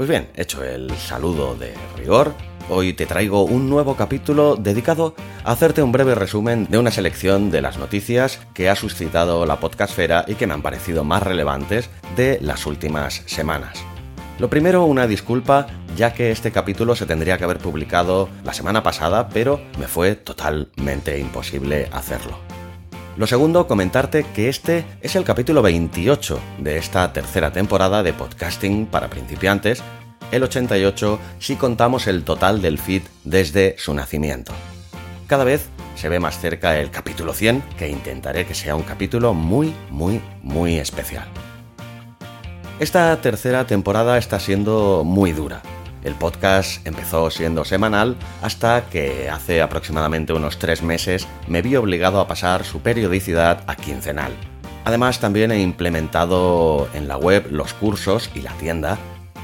Pues bien, hecho el saludo de rigor, hoy te traigo un nuevo capítulo dedicado a hacerte un breve resumen de una selección de las noticias que ha suscitado la podcastfera y que me han parecido más relevantes de las últimas semanas. Lo primero, una disculpa, ya que este capítulo se tendría que haber publicado la semana pasada, pero me fue totalmente imposible hacerlo. Lo segundo, comentarte que este es el capítulo 28 de esta tercera temporada de podcasting para principiantes, el 88 si contamos el total del feed desde su nacimiento. Cada vez se ve más cerca el capítulo 100, que intentaré que sea un capítulo muy, muy, muy especial. Esta tercera temporada está siendo muy dura. El podcast empezó siendo semanal hasta que hace aproximadamente unos tres meses me vi obligado a pasar su periodicidad a quincenal. Además también he implementado en la web los cursos y la tienda.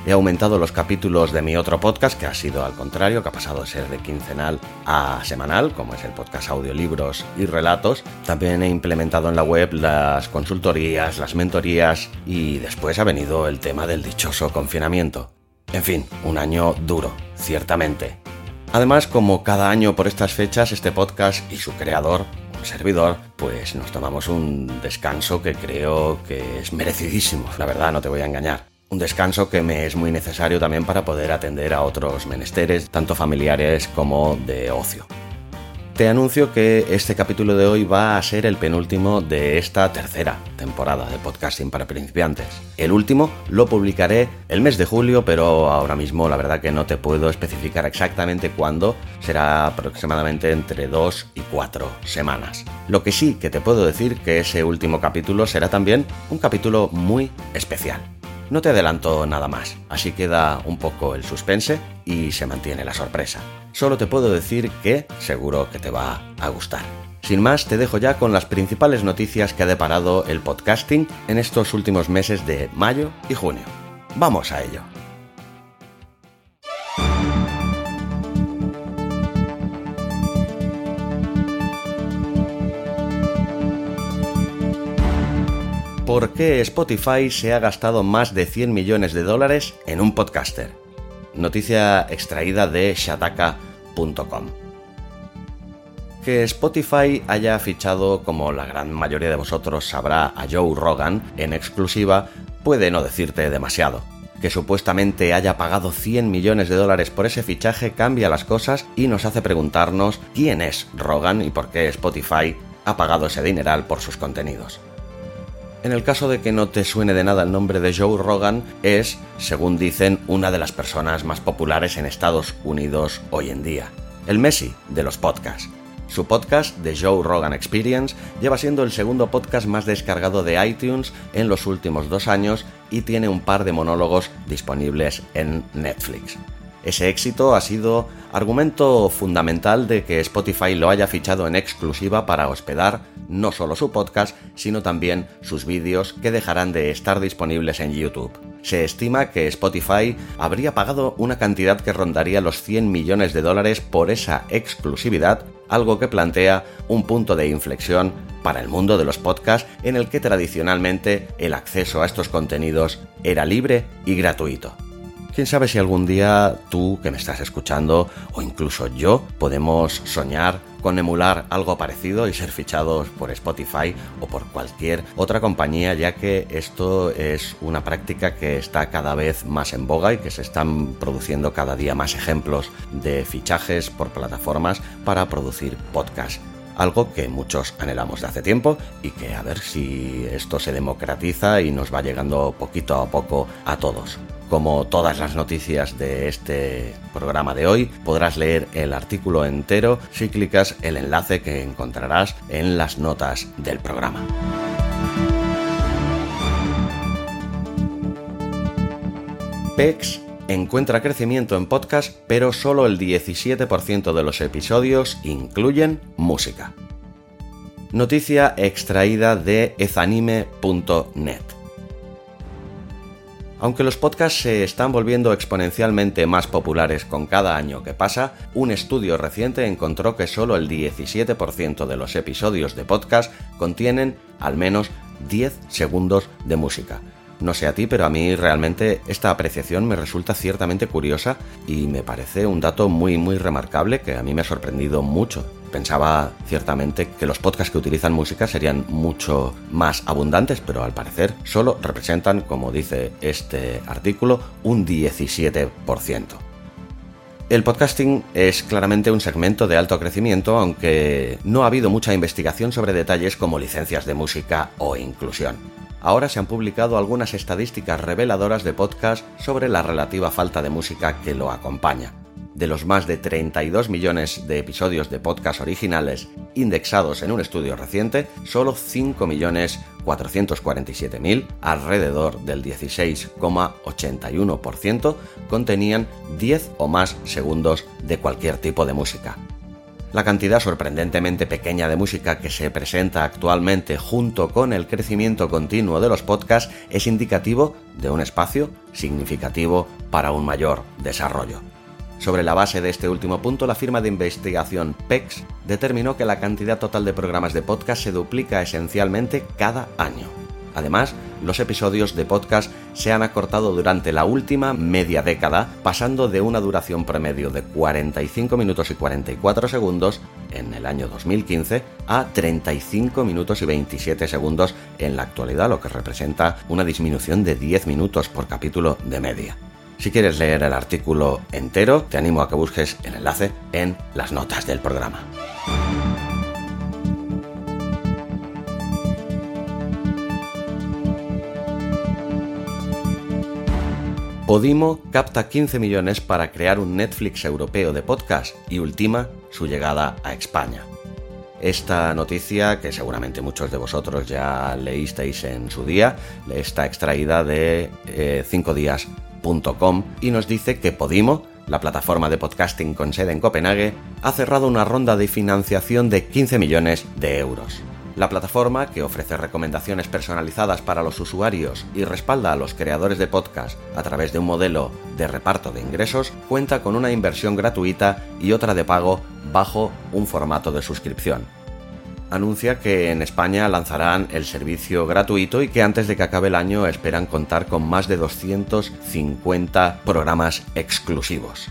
He aumentado los capítulos de mi otro podcast, que ha sido al contrario, que ha pasado de ser de quincenal a semanal, como es el podcast audiolibros y relatos. También he implementado en la web las consultorías, las mentorías y después ha venido el tema del dichoso confinamiento. En fin, un año duro, ciertamente. Además, como cada año por estas fechas, este podcast y su creador, un servidor, pues nos tomamos un descanso que creo que es merecidísimo, la verdad, no te voy a engañar. Un descanso que me es muy necesario también para poder atender a otros menesteres, tanto familiares como de ocio. Te anuncio que este capítulo de hoy va a ser el penúltimo de esta tercera temporada de podcasting para principiantes. El último lo publicaré el mes de julio, pero ahora mismo la verdad que no te puedo especificar exactamente cuándo, será aproximadamente entre dos y cuatro semanas. Lo que sí que te puedo decir que ese último capítulo será también un capítulo muy especial. No te adelanto nada más, así queda un poco el suspense y se mantiene la sorpresa. Solo te puedo decir que seguro que te va a gustar. Sin más, te dejo ya con las principales noticias que ha deparado el podcasting en estos últimos meses de mayo y junio. Vamos a ello. ¿Por qué Spotify se ha gastado más de 100 millones de dólares en un podcaster? Noticia extraída de Que Spotify haya fichado, como la gran mayoría de vosotros sabrá, a Joe Rogan en exclusiva puede no decirte demasiado. Que supuestamente haya pagado 100 millones de dólares por ese fichaje cambia las cosas y nos hace preguntarnos quién es Rogan y por qué Spotify ha pagado ese dineral por sus contenidos. En el caso de que no te suene de nada el nombre de Joe Rogan, es, según dicen, una de las personas más populares en Estados Unidos hoy en día. El Messi de los podcasts. Su podcast, The Joe Rogan Experience, lleva siendo el segundo podcast más descargado de iTunes en los últimos dos años y tiene un par de monólogos disponibles en Netflix. Ese éxito ha sido argumento fundamental de que Spotify lo haya fichado en exclusiva para hospedar no solo su podcast, sino también sus vídeos que dejarán de estar disponibles en YouTube. Se estima que Spotify habría pagado una cantidad que rondaría los 100 millones de dólares por esa exclusividad, algo que plantea un punto de inflexión para el mundo de los podcasts en el que tradicionalmente el acceso a estos contenidos era libre y gratuito. Quién sabe si algún día tú que me estás escuchando o incluso yo podemos soñar con emular algo parecido y ser fichados por Spotify o por cualquier otra compañía, ya que esto es una práctica que está cada vez más en boga y que se están produciendo cada día más ejemplos de fichajes por plataformas para producir podcasts algo que muchos anhelamos de hace tiempo y que a ver si esto se democratiza y nos va llegando poquito a poco a todos. Como todas las noticias de este programa de hoy, podrás leer el artículo entero si clicas el enlace que encontrarás en las notas del programa. PEX encuentra crecimiento en podcast, pero solo el 17% de los episodios incluyen música. Noticia extraída de ezanime.net. Aunque los podcasts se están volviendo exponencialmente más populares con cada año que pasa, un estudio reciente encontró que solo el 17% de los episodios de podcast contienen al menos 10 segundos de música, no sé a ti, pero a mí realmente esta apreciación me resulta ciertamente curiosa y me parece un dato muy muy remarcable que a mí me ha sorprendido mucho. Pensaba ciertamente que los podcasts que utilizan música serían mucho más abundantes, pero al parecer solo representan, como dice este artículo, un 17%. El podcasting es claramente un segmento de alto crecimiento, aunque no ha habido mucha investigación sobre detalles como licencias de música o inclusión ahora se han publicado algunas estadísticas reveladoras de podcast sobre la relativa falta de música que lo acompaña. De los más de 32 millones de episodios de podcast originales indexados en un estudio reciente, solo 5.447.000, alrededor del 16,81%, contenían 10 o más segundos de cualquier tipo de música. La cantidad sorprendentemente pequeña de música que se presenta actualmente junto con el crecimiento continuo de los podcasts es indicativo de un espacio significativo para un mayor desarrollo. Sobre la base de este último punto, la firma de investigación PEX determinó que la cantidad total de programas de podcast se duplica esencialmente cada año. Además, los episodios de podcast se han acortado durante la última media década, pasando de una duración promedio de 45 minutos y 44 segundos en el año 2015 a 35 minutos y 27 segundos en la actualidad, lo que representa una disminución de 10 minutos por capítulo de media. Si quieres leer el artículo entero, te animo a que busques el enlace en las notas del programa. Podimo capta 15 millones para crear un Netflix europeo de podcast y ultima su llegada a España. Esta noticia, que seguramente muchos de vosotros ya leísteis en su día, está extraída de 5días.com eh, y nos dice que Podimo, la plataforma de podcasting con sede en Copenhague, ha cerrado una ronda de financiación de 15 millones de euros. La plataforma, que ofrece recomendaciones personalizadas para los usuarios y respalda a los creadores de podcast a través de un modelo de reparto de ingresos, cuenta con una inversión gratuita y otra de pago bajo un formato de suscripción. Anuncia que en España lanzarán el servicio gratuito y que antes de que acabe el año esperan contar con más de 250 programas exclusivos.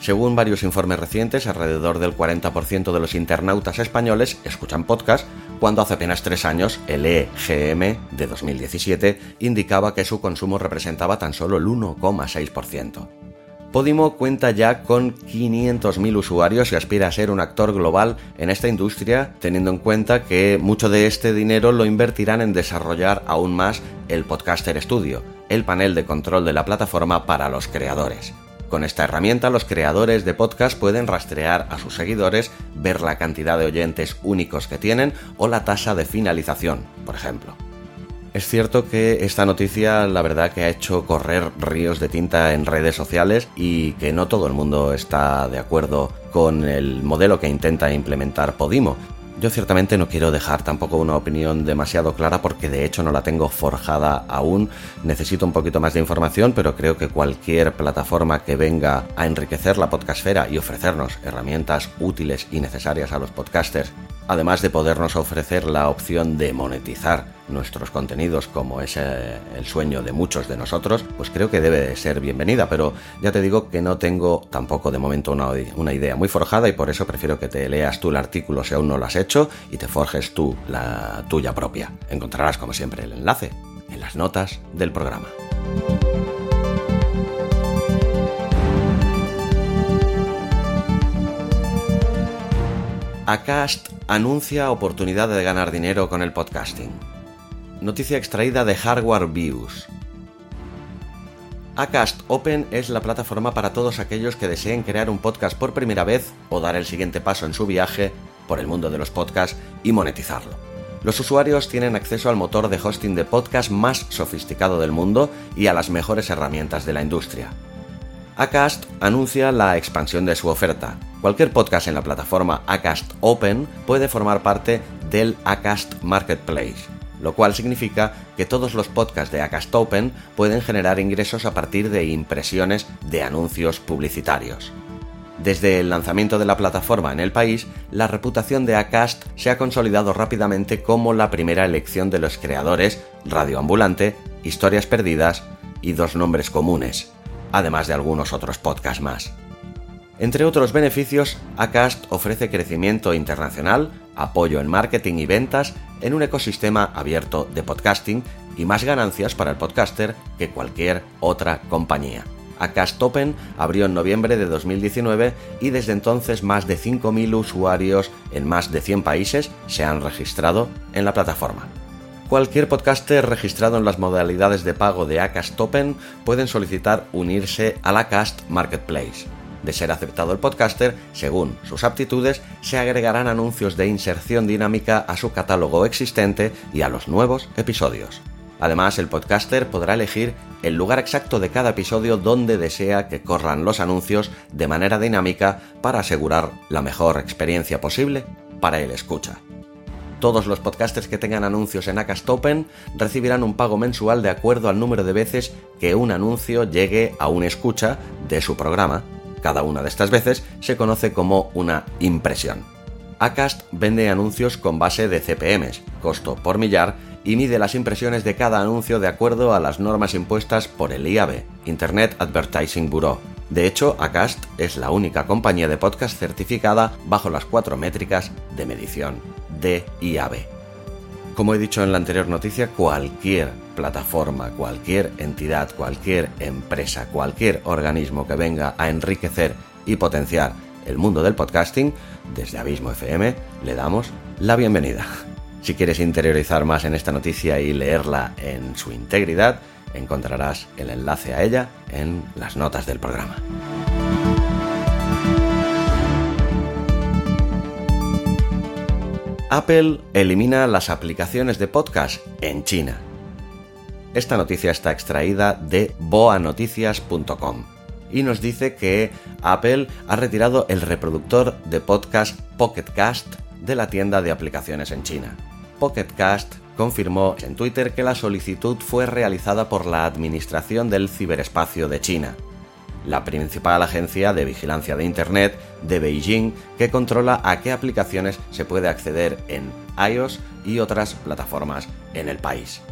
Según varios informes recientes, alrededor del 40% de los internautas españoles escuchan podcast, cuando hace apenas tres años el EGM de 2017 indicaba que su consumo representaba tan solo el 1,6%. Podimo cuenta ya con 500.000 usuarios y aspira a ser un actor global en esta industria, teniendo en cuenta que mucho de este dinero lo invertirán en desarrollar aún más el Podcaster Studio, el panel de control de la plataforma para los creadores. Con esta herramienta los creadores de podcast pueden rastrear a sus seguidores, ver la cantidad de oyentes únicos que tienen o la tasa de finalización, por ejemplo. Es cierto que esta noticia la verdad que ha hecho correr ríos de tinta en redes sociales y que no todo el mundo está de acuerdo con el modelo que intenta implementar Podimo. Yo ciertamente no quiero dejar tampoco una opinión demasiado clara porque de hecho no la tengo forjada aún. Necesito un poquito más de información, pero creo que cualquier plataforma que venga a enriquecer la podcastfera y ofrecernos herramientas útiles y necesarias a los podcasters además de podernos ofrecer la opción de monetizar nuestros contenidos como es eh, el sueño de muchos de nosotros, pues creo que debe ser bienvenida, pero ya te digo que no tengo tampoco de momento una, idea muy forjada y por eso prefiero que te leas tú el artículo si aún no lo has hecho y te forjes tú la tuya propia. Encontrarás como siempre el enlace en las notas del programa. Acast anuncia oportunidad de ganar dinero con el podcasting. Noticia extraída de Hardware Views. Acast Open es la plataforma para todos aquellos que deseen crear un podcast por primera vez o dar el siguiente paso en su viaje por el mundo de los podcasts y monetizarlo. Los usuarios tienen acceso al motor de hosting de podcast más sofisticado del mundo y a las mejores herramientas de la industria. Acast anuncia la expansión de su oferta. Cualquier podcast en la plataforma Acast Open puede formar parte del Acast Marketplace, lo cual significa que todos los podcasts de Acast Open pueden generar ingresos a partir de impresiones de anuncios publicitarios. Desde el lanzamiento de la plataforma en el país, la reputación de Acast se ha consolidado rápidamente como la primera elección de los creadores Radioambulante, Historias Perdidas y Dos Nombres Comunes, además de algunos otros podcasts más. Entre otros beneficios, Acast ofrece crecimiento internacional, apoyo en marketing y ventas en un ecosistema abierto de podcasting y más ganancias para el podcaster que cualquier otra compañía. Acast Open abrió en noviembre de 2019 y desde entonces más de 5.000 usuarios en más de 100 países se han registrado en la plataforma. Cualquier podcaster registrado en las modalidades de pago de Acast Open pueden solicitar unirse al Acast Marketplace. De ser aceptado el podcaster, según sus aptitudes, se agregarán anuncios de inserción dinámica a su catálogo existente y a los nuevos episodios. Además, el podcaster podrá elegir el lugar exacto de cada episodio donde desea que corran los anuncios de manera dinámica para asegurar la mejor experiencia posible para el escucha. Todos los podcasters que tengan anuncios en Acast Open recibirán un pago mensual de acuerdo al número de veces que un anuncio llegue a un escucha de su programa. Cada una de estas veces se conoce como una impresión. Acast vende anuncios con base de CPMs, costo por millar, y mide las impresiones de cada anuncio de acuerdo a las normas impuestas por el IAB, Internet Advertising Bureau. De hecho, Acast es la única compañía de podcast certificada bajo las cuatro métricas de medición de IAB. Como he dicho en la anterior noticia, cualquier plataforma, cualquier entidad, cualquier empresa, cualquier organismo que venga a enriquecer y potenciar el mundo del podcasting, desde Abismo FM le damos la bienvenida. Si quieres interiorizar más en esta noticia y leerla en su integridad, encontrarás el enlace a ella en las notas del programa. Apple elimina las aplicaciones de podcast en China. Esta noticia está extraída de boanoticias.com y nos dice que Apple ha retirado el reproductor de podcast Pocketcast de la tienda de aplicaciones en China. Pocketcast confirmó en Twitter que la solicitud fue realizada por la Administración del Ciberespacio de China, la principal agencia de vigilancia de Internet de Beijing que controla a qué aplicaciones se puede acceder en iOS y otras plataformas en el país.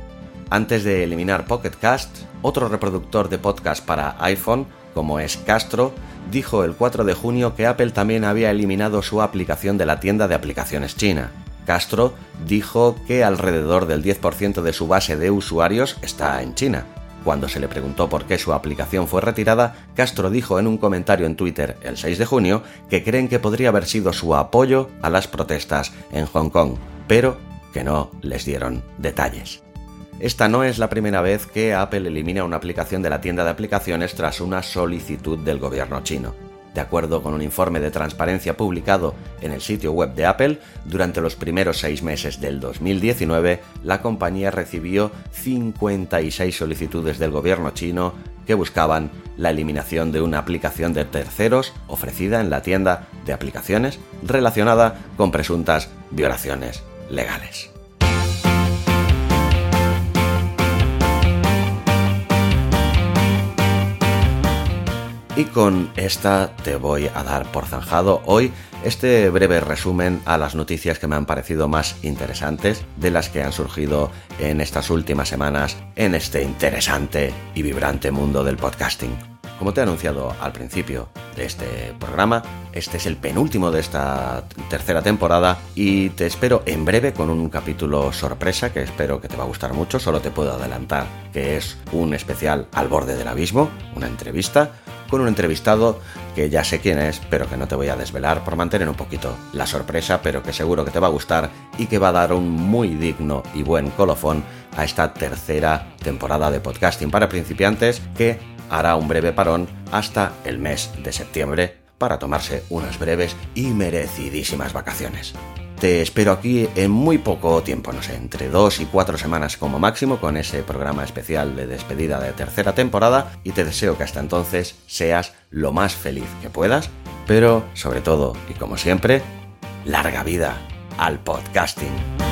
Antes de eliminar Pocket Cast, otro reproductor de podcast para iPhone, como es Castro, dijo el 4 de junio que Apple también había eliminado su aplicación de la tienda de aplicaciones china. Castro dijo que alrededor del 10% de su base de usuarios está en China, cuando se le preguntó por qué su aplicación fue retirada, Castro dijo en un comentario en Twitter el 6 de junio que creen que podría haber sido su apoyo a las protestas en Hong Kong, pero que no les dieron detalles. Esta no es la primera vez que Apple elimina una aplicación de la tienda de aplicaciones tras una solicitud del gobierno chino. De acuerdo con un informe de transparencia publicado en el sitio web de Apple, durante los primeros seis meses del 2019, la compañía recibió 56 solicitudes del gobierno chino que buscaban la eliminación de una aplicación de terceros ofrecida en la tienda de aplicaciones relacionada con presuntas violaciones legales. Y con esta te voy a dar por zanjado hoy este breve resumen a las noticias que me han parecido más interesantes de las que han surgido en estas últimas semanas en este interesante y vibrante mundo del podcasting. Como te he anunciado al principio de este programa, este es el penúltimo de esta tercera temporada y te espero en breve con un capítulo sorpresa que espero que te va a gustar mucho. Solo te puedo adelantar que es un especial al borde del abismo, una entrevista con un entrevistado que ya sé quién es, pero que no te voy a desvelar por mantener un poquito la sorpresa, pero que seguro que te va a gustar y que va a dar un muy digno y buen colofón a esta tercera temporada de podcasting para principiantes que hará un breve parón hasta el mes de septiembre para tomarse unas breves y merecidísimas vacaciones. Te espero aquí en muy poco tiempo, no sé, entre dos y cuatro semanas como máximo con ese programa especial de despedida de tercera temporada y te deseo que hasta entonces seas lo más feliz que puedas, pero sobre todo y como siempre, larga vida al podcasting.